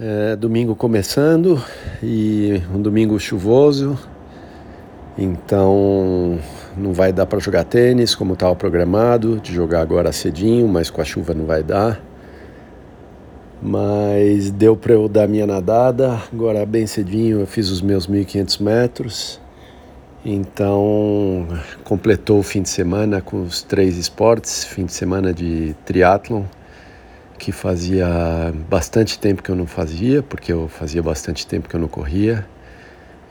É, domingo começando e um domingo chuvoso, então não vai dar para jogar tênis como estava programado, de jogar agora cedinho, mas com a chuva não vai dar. Mas deu para eu dar minha nadada, agora bem cedinho eu fiz os meus 1.500 metros, então completou o fim de semana com os três esportes, fim de semana de triatlon que fazia bastante tempo que eu não fazia, porque eu fazia bastante tempo que eu não corria.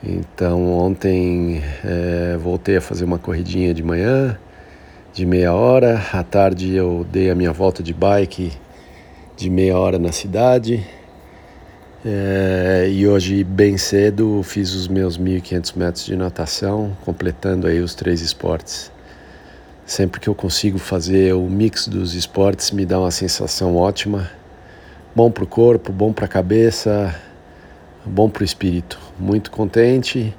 Então ontem é, voltei a fazer uma corridinha de manhã, de meia hora. À tarde eu dei a minha volta de bike de meia hora na cidade. É, e hoje, bem cedo, fiz os meus 1.500 metros de natação, completando aí os três esportes. Sempre que eu consigo fazer o mix dos esportes, me dá uma sensação ótima. Bom para o corpo, bom para a cabeça, bom para o espírito. Muito contente.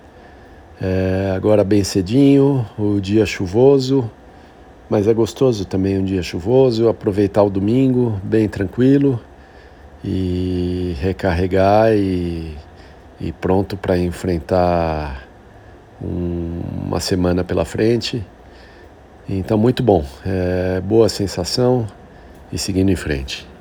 É, agora bem cedinho, o dia chuvoso, mas é gostoso também um dia chuvoso. Aproveitar o domingo bem tranquilo e recarregar e, e pronto para enfrentar um, uma semana pela frente. Então, muito bom, é, boa sensação e seguindo em frente.